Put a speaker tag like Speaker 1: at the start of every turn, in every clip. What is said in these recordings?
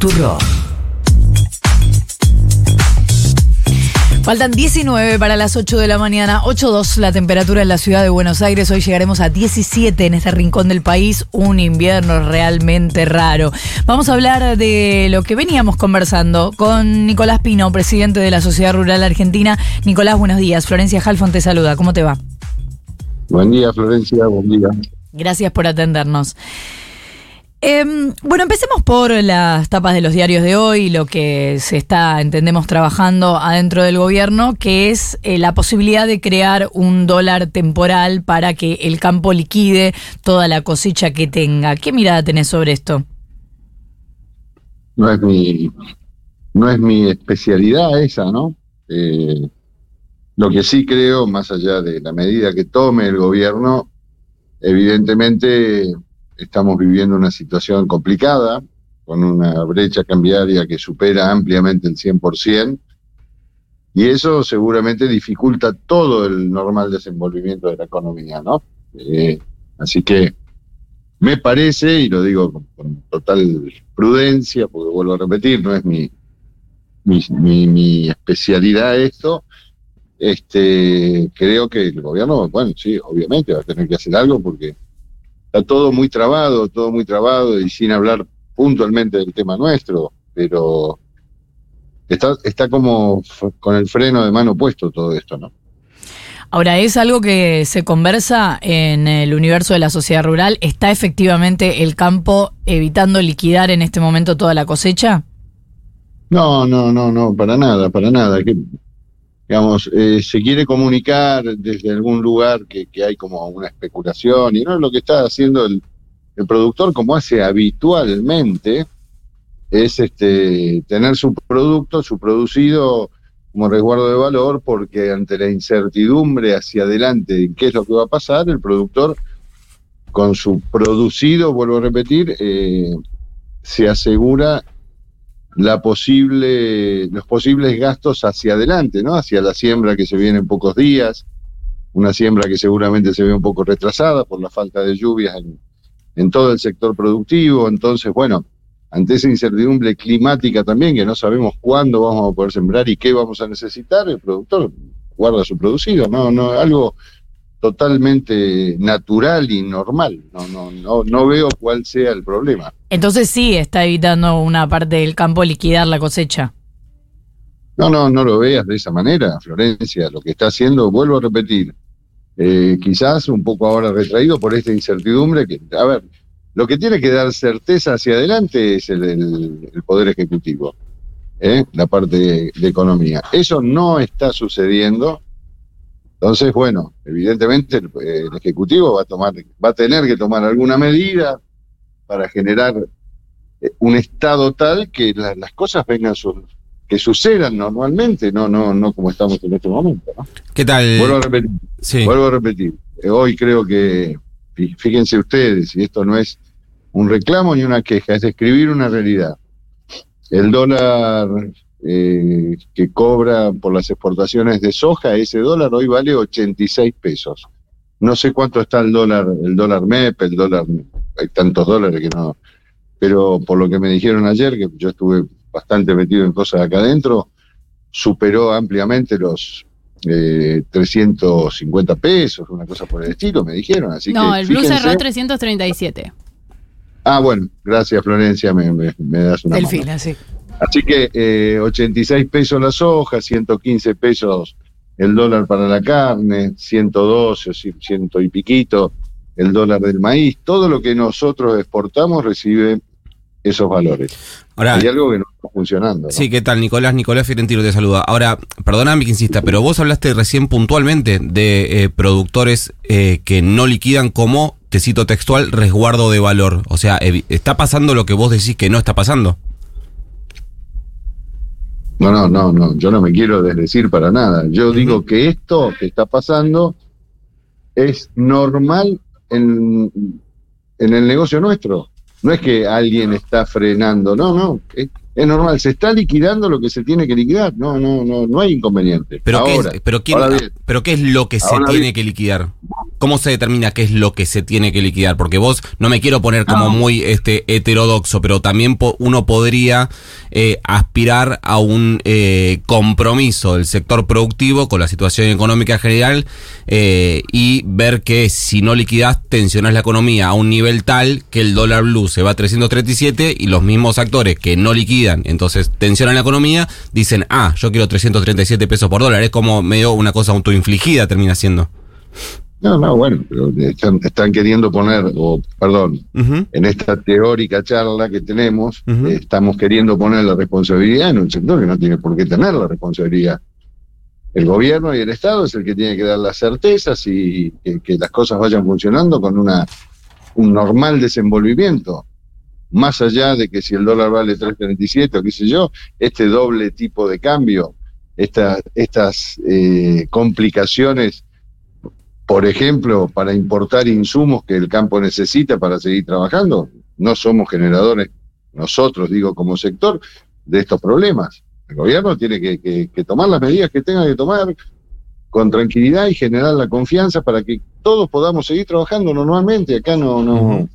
Speaker 1: Futuro. Faltan 19 para las 8 de la mañana, 8.2 la temperatura en la ciudad de Buenos Aires. Hoy llegaremos a 17 en este rincón del país, un invierno realmente raro. Vamos a hablar de lo que veníamos conversando con Nicolás Pino, presidente de la Sociedad Rural Argentina. Nicolás, buenos días. Florencia Halfon te saluda. ¿Cómo te va?
Speaker 2: Buen día, Florencia. Buen día.
Speaker 1: Gracias por atendernos. Em, bueno, empecemos por las tapas de los diarios de hoy, lo que se está, entendemos, trabajando adentro del gobierno, que es eh, la posibilidad de crear un dólar temporal para que el campo liquide toda la cosecha que tenga. ¿Qué mirada tenés sobre esto?
Speaker 2: No es mi, no es mi especialidad esa, ¿no? Eh, lo que sí creo, más allá de la medida que tome el gobierno, evidentemente estamos viviendo una situación complicada, con una brecha cambiaria que supera ampliamente el 100%, y eso seguramente dificulta todo el normal desenvolvimiento de la economía, ¿no? Eh, así que me parece, y lo digo con, total prudencia, porque vuelvo a repetir, no es mi, mi, mi especialidad esto, este, creo que el gobierno, bueno, sí, obviamente va a tener que hacer algo porque está todo muy trabado, todo muy trabado y sin hablar puntualmente del tema nuestro, pero está, está como con el freno de mano puesto todo esto, ¿no?
Speaker 1: Ahora, ¿es algo que se conversa en el universo de la sociedad rural? ¿Está efectivamente el campo evitando liquidar en este momento toda la cosecha?
Speaker 2: No, no, no, no, para nada, para nada. Que digamos, eh, se quiere comunicar desde algún lugar que, hay como una especulación y no lo que está haciendo el, productor como hace habitualmente, es este tener su producto, su producido como resguardo de valor, porque ante la incertidumbre hacia adelante en qué es lo que va a pasar, el productor con su producido, vuelvo a repetir, eh, se asegura la posible, los posibles gastos hacia adelante, ¿no? Hacia la siembra que se viene en pocos días, una siembra que seguramente se ve un poco retrasada por la falta de lluvias en, todo el sector productivo. Entonces, bueno, ante esa incertidumbre climática también, que no sabemos cuándo vamos a poder sembrar y qué vamos a necesitar, el productor guarda su producido, no, no, algo totalmente natural y normal. No, no, no, no veo cuál sea el problema.
Speaker 1: Entonces sí está evitando una parte del campo liquidar la cosecha.
Speaker 2: No, no, no lo veas de esa manera, Florencia. Lo que está haciendo, vuelvo a repetir, eh, quizás un poco ahora retraído por esta incertidumbre que, a ver, lo que tiene que dar certeza hacia adelante es el, Poder Ejecutivo, ¿eh? la parte de economía. Eso no está sucediendo entonces, bueno, evidentemente el, Ejecutivo va a, tomar, va a tener que tomar alguna medida para generar eh, un estado tal que las cosas vengan que sucedan normalmente, no, no, no como estamos en este momento.
Speaker 3: ¿Qué tal?
Speaker 2: Vuelvo a repetir. Vuelvo a repetir. Eh, hoy creo que, fíjense ustedes, y esto no es un reclamo ni una queja, es describir una realidad. El dólar eh, que cobra por las exportaciones de soja, ese dólar hoy vale 86 pesos. No sé cuánto está el dólar, el dólar MEP, el dólar, hay tantos dólares que no, pero por lo que me dijeron ayer, que yo estuve bastante metido en cosas acá adentro, superó ampliamente los eh, 350 pesos, una cosa por el estilo, me dijeron. Así
Speaker 4: no,
Speaker 2: el
Speaker 4: Blue cerró 337.
Speaker 2: Ah, bueno, gracias Florencia, me, das una
Speaker 1: Delfina, sí.
Speaker 2: Así que eh, 86 pesos la soja, 115 pesos el dólar para la carne, 112 o ciento y piquito el dólar del maíz. Todo lo que nosotros exportamos recibe esos valores.
Speaker 3: Ahora,
Speaker 2: Hay algo que no está funcionando.
Speaker 3: Sí, ¿qué tal? Nicolás, Nicolás Fiorentino te saluda. Ahora, perdóname que insista, pero vos hablaste recién puntualmente de eh, productores eh, que no liquidan como, te cito textual, resguardo de valor. O sea, ¿está pasando lo que vos decís que no está pasando?
Speaker 2: No, no, no, no, yo no me quiero desdecir para nada. Yo digo que esto que está pasando es normal en, en el negocio nuestro. No es que alguien está frenando, no, no, Es normal, se está liquidando lo que se tiene que liquidar, no, no, no, no hay inconveniente.
Speaker 3: Pero,
Speaker 2: Ahora,
Speaker 3: ¿qué, es, pero, quién-
Speaker 2: bien,
Speaker 3: pero ¿qué es lo que se tiene que liquidar? ¿Cómo se determina qué es lo que se tiene que liquidar? Porque vos, no me quiero poner como
Speaker 2: No.
Speaker 3: muy este heterodoxo, pero también po- uno podría eh, aspirar a un eh, compromiso del sector productivo con la situación económica general eh, y ver que si no liquidás, tensionás la economía a un nivel tal que el dólar blue se va a 337 y los mismos actores que no liquidan, entonces tensionan la economía, dicen, ah, yo quiero 337 pesos por dólar. Es como medio una cosa autoinfligida termina siendo.
Speaker 2: no, no, bueno, pero están, están queriendo poner, o perdón, en esta teórica charla que tenemos, eh, estamos queriendo poner la responsabilidad en un sector que no tiene por qué tener la responsabilidad. El gobierno y el Estado es el que tiene que dar las certezas y que, que las cosas vayan funcionando con una un normal desenvolvimiento. Más allá de que si el dólar vale 3.37 o qué sé yo, este doble tipo de cambio, esta- estas eh, complicaciones, por ejemplo, para importar insumos que el campo necesita para seguir trabajando, no somos generadores, nosotros digo como sector, de estos problemas. El gobierno tiene que, tomar las medidas que tenga que tomar con tranquilidad y generar la confianza para que todos podamos seguir trabajando normalmente. Acá no.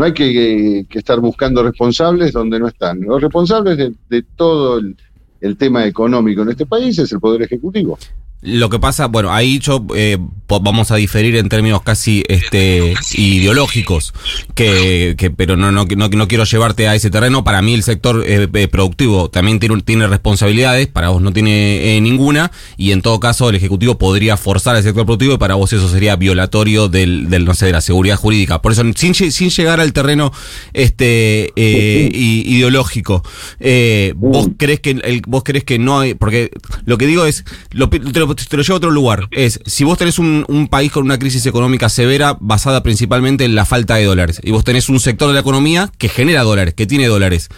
Speaker 2: No hay que, estar buscando responsables donde no están. Los responsables de, de todo el, el tema económico en este país es el Poder Ejecutivo.
Speaker 3: Lo que pasa, bueno, ahí yo eh, vamos a diferir en términos casi este ideológicos, que, que pero no, no, no, no quiero llevarte a ese terreno. Para mí el sector eh, eh, productivo también tiene, tiene responsabilidades, para vos no tiene eh, ninguna, y en todo caso el Ejecutivo podría forzar al sector productivo y para vos eso sería violatorio del, del no sé, de la seguridad jurídica. Por eso, sin, sin llegar al terreno este eh, ideológico, eh, vos crees que el, vos crees que no hay, porque lo que digo es, lo, te lo llevo a otro lugar, es si vos tenés un, país con una crisis económica severa basada principalmente en la falta de dólares, y vos tenés un sector de la economía que genera dólares, que tiene dólares.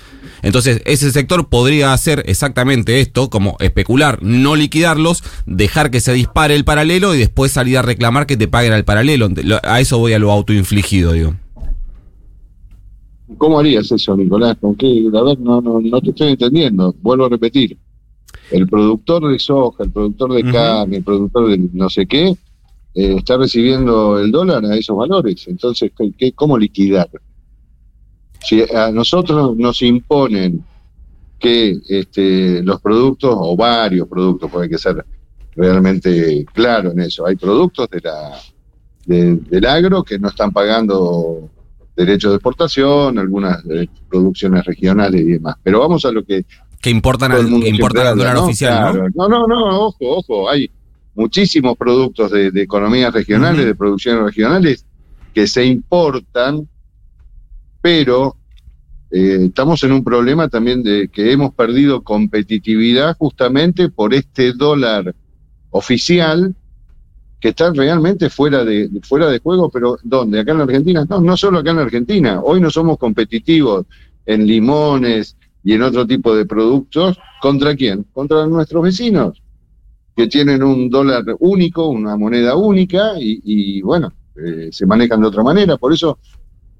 Speaker 3: Entonces, ese sector podría hacer exactamente esto, como especular, no liquidarlos, dejar que se dispare el paralelo y después salir a reclamar que te paguen al paralelo. Lo- A eso voy a lo autoinfligido, digo.
Speaker 2: ¿Cómo harías eso, Nicolás? ¿Con qué? A ver, no te estoy entendiendo. Vuelvo a repetir. El productor de soja, el productor de carne, el productor de no sé qué, eh, está recibiendo el dólar a esos valores. Entonces, ¿qué, qué- cómo liquidar? Si a nosotros nos imponen que este, los productos, o varios productos, porque hay que ser realmente claro en eso, hay productos de la, de- del agro que no están pagando derechos de exportación, algunas eh, producciones regionales y demás. Pero vamos a lo que
Speaker 3: Que importan al, que importan al dólar
Speaker 2: ¿no?
Speaker 3: oficial,
Speaker 2: Claro.
Speaker 3: ¿no?
Speaker 2: No, no, no, ojo, ojo, hay muchísimos productos de, de economías regionales, de producciones regionales, que se importan, pero eh, estamos en un problema también de que hemos perdido competitividad justamente por este dólar oficial que está realmente fuera de, fuera de juego, pero ¿dónde? ¿Acá en la Argentina? No, no solo acá en la Argentina. Hoy no somos competitivos en limones y en otro tipo de productos. ¿Contra quién? Contra nuestros vecinos, que tienen un dólar único, una moneda única y, y, bueno, eh, se manejan de otra manera. Por eso,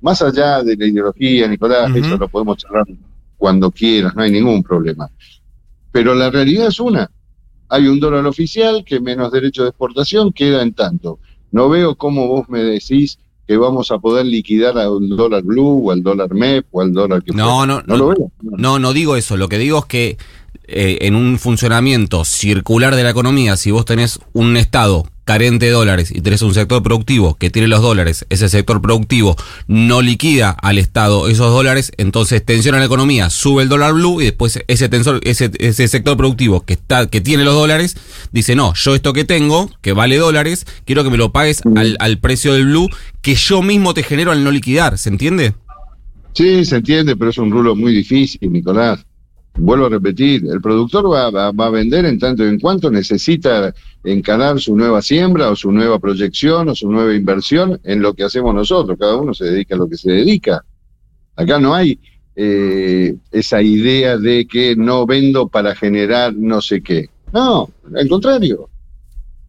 Speaker 2: más allá de la ideología, Nicolás, eso lo podemos charlar cuando quieras, no hay ningún problema. Pero la realidad es una. Hay un dólar oficial que menos derecho de exportación queda en tanto. No veo cómo vos me decís que vamos a poder liquidar al dólar blue o al dólar MEP o al dólar que
Speaker 3: No,
Speaker 2: fuera.
Speaker 3: no,
Speaker 2: no, lo veo. No,
Speaker 3: no digo eso. Lo que digo es que eh, en un funcionamiento circular de la economía, si vos tenés un Estado carente de dólares y tenés un sector productivo que tiene los dólares, ese sector productivo no liquida al Estado esos dólares, entonces tensiona la economía, sube el dólar blue y después ese tensor, ese, ese sector productivo que está, que tiene los dólares, dice no, yo esto que tengo, que vale dólares, quiero que me lo pagues al, al precio del blue que yo mismo te genero al no liquidar, ¿se entiende?
Speaker 2: Sí, se entiende, pero es un rulo muy difícil, Nicolás. Vuelvo a repetir, el productor va, a vender en tanto y en cuanto necesita encarar su nueva siembra o su nueva proyección o su nueva inversión en lo que hacemos nosotros. Cada uno se dedica a lo que se dedica. Acá no hay eh, esa idea de que no vendo para generar no sé qué. No, al contrario.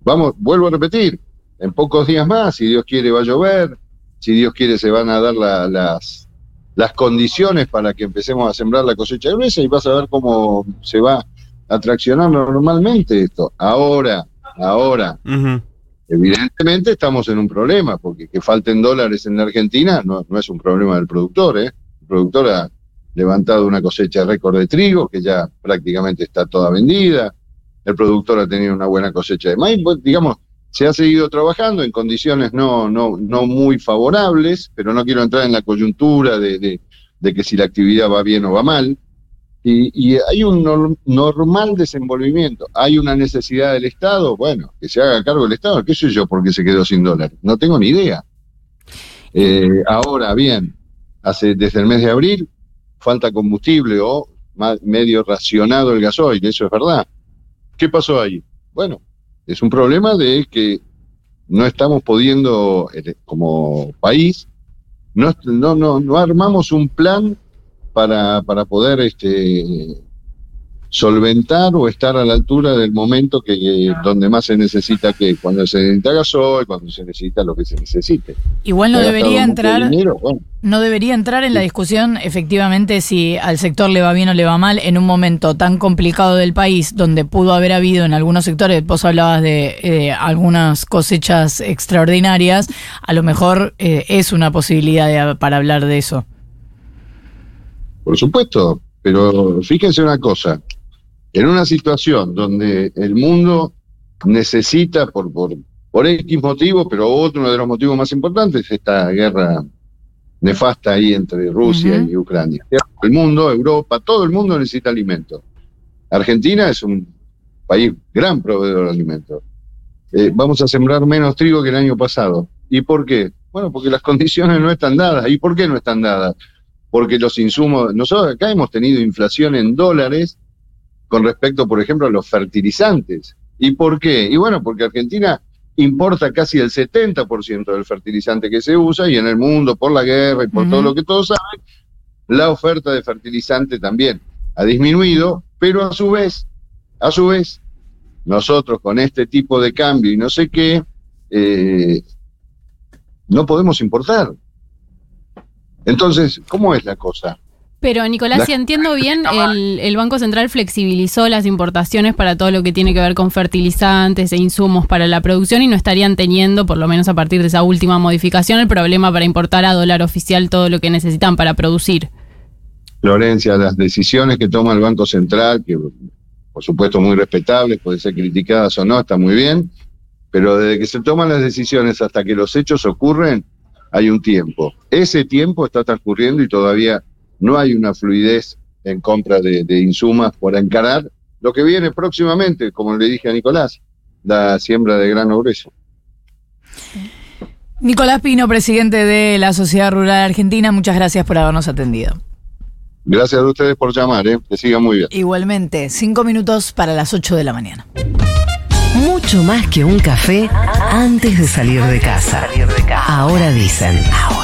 Speaker 2: Vamos, vuelvo a repetir, en pocos días más, si Dios quiere va a llover, si Dios quiere se van a dar la- las, las condiciones para que empecemos a sembrar la cosecha gruesa y vas a ver cómo se va a traccionar normalmente esto. Ahora, ahora, evidentemente estamos en un problema, porque que falten dólares en la Argentina no, no es un problema del productor, ¿eh? El productor ha levantado una cosecha récord de trigo, que ya prácticamente está toda vendida, el productor ha tenido una buena cosecha de maíz, digamos, se ha seguido trabajando en condiciones no, no, no muy favorables, pero no quiero entrar en la coyuntura de, de- que si la actividad va bien o va mal. Y, y hay un nor- normal desenvolvimiento. Hay una necesidad del Estado, bueno, que se haga cargo el Estado. ¿Qué sé yo por qué se quedó sin dólares? No tengo ni idea. Eh, ahora bien, hace desde el mes de abril falta combustible o medio racionado el gasoil, eso es verdad. ¿Qué pasó ahí? Bueno, es un problema de que no estamos pudiendo, eh, como país, no, no, no, no armamos un plan para, para poder este, solventar o estar a la altura del momento que, que- donde más se necesita que cuando se necesita gasoil, cuando se necesita lo que se necesite.
Speaker 1: Igual no debería entrar,
Speaker 2: dinero, bueno,
Speaker 1: no debería entrar en la discusión efectivamente si al sector le va bien o le va mal en un momento tan complicado del país donde pudo haber habido en algunos sectores, vos hablabas de eh, algunas cosechas extraordinarias, a lo mejor eh, es una posibilidad de- para hablar de eso.
Speaker 2: Por supuesto, pero fíjense una cosa, en una situación donde el mundo necesita por, por, por X motivo, pero otro de los motivos más importantes es esta guerra nefasta ahí entre Rusia y Ucrania. El mundo, Europa, todo el mundo necesita alimentos. Argentina es un país gran proveedor de alimentos. Eh, vamos a sembrar menos trigo que el año pasado. ¿Y por qué? Bueno, porque las condiciones no están dadas. ¿Y por qué no están dadas? porque los insumos, nosotros acá hemos tenido inflación en dólares con respecto, por ejemplo, a los fertilizantes. ¿Y por qué? Y bueno, porque Argentina importa casi el 70% del fertilizante que se usa y en el mundo, por la guerra y por todo lo que todos saben, la oferta de fertilizante también ha disminuido, pero a su vez, a su vez, nosotros con este tipo de cambio y no sé qué, eh, no podemos importar. Entonces, ¿cómo es la cosa?
Speaker 4: Pero Nicolás,
Speaker 2: La-
Speaker 4: si entiendo bien, el, el Banco Central flexibilizó las importaciones para todo lo que tiene que ver con fertilizantes e insumos para la producción y no estarían teniendo, por lo menos a partir de esa última modificación, el problema para importar a dólar oficial todo lo que necesitan para producir.
Speaker 2: Florencia, las decisiones que toma el Banco Central, que por supuesto muy respetables, pueden ser criticadas o no, está muy bien, pero desde que se toman las decisiones hasta que los hechos ocurren, hay un tiempo. Ese tiempo está transcurriendo y todavía no hay una fluidez en compra de, de insumos para encarar lo que viene próximamente, como le dije a Nicolás, la siembra de grano grueso.
Speaker 1: Nicolás Pino, presidente de la Sociedad Rural Argentina, muchas gracias por habernos atendido.
Speaker 2: Gracias a ustedes por llamar, ¿eh? que sigan muy bien.
Speaker 1: Igualmente, cinco minutos para las 8 de la mañana.
Speaker 5: Mucho más que un café antes de salir de casa. Ahora dicen. Ahora